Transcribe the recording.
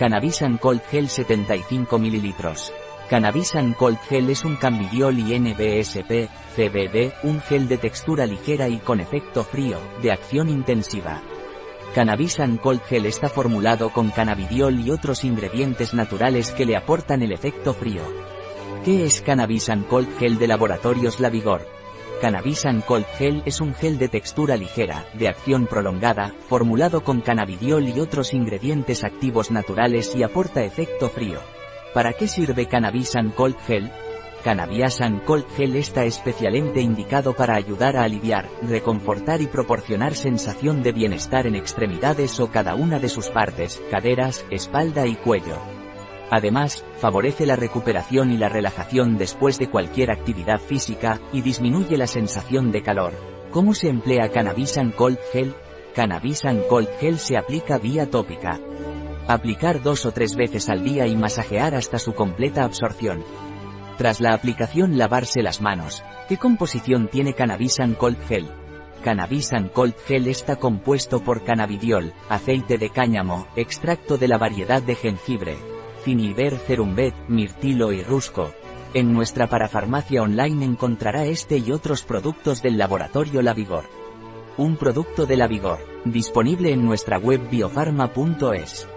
Cannabisan Cold Gel 75 ml. Cannabisan Cold Gel es un canbidiol y NBSP, CBD, un gel de textura ligera y con efecto frío, de acción intensiva. Cannabisan Cold Gel está formulado con cannabidiol y otros ingredientes naturales que le aportan el efecto frío. ¿Qué es Cannabisan Cold Gel de Laboratorios La Vigor? Cannabisan Cold Gel es un gel de textura ligera, de acción prolongada, formulado con cannabidiol y otros ingredientes activos naturales y aporta efecto frío. ¿Para qué sirve Cannabisan Cold Gel? Cannabiasan Cold Gel está especialmente indicado para ayudar a aliviar, reconfortar y proporcionar sensación de bienestar en extremidades o cada una de sus partes, caderas, espalda y cuello. Además, favorece la recuperación y la relajación después de cualquier actividad física, y disminuye la sensación de calor. ¿Cómo se emplea Cannabisan Cold Gel? Cannabisan Cold Gel se aplica vía tópica. Aplicar dos o tres veces al día y masajear hasta su completa absorción. Tras la aplicación lavarse las manos. ¿Qué composición tiene Cannabisan Cold Gel? Cannabisan Cold Gel está compuesto por cannabidiol, aceite de cáñamo, extracto de la variedad de jengibre, Ciniber cerumbet, mirtilo y rusco. En nuestra parafarmacia online encontrará este y otros productos del laboratorio La Vigor. Un producto de La Vigor, disponible en nuestra web biofarma.es.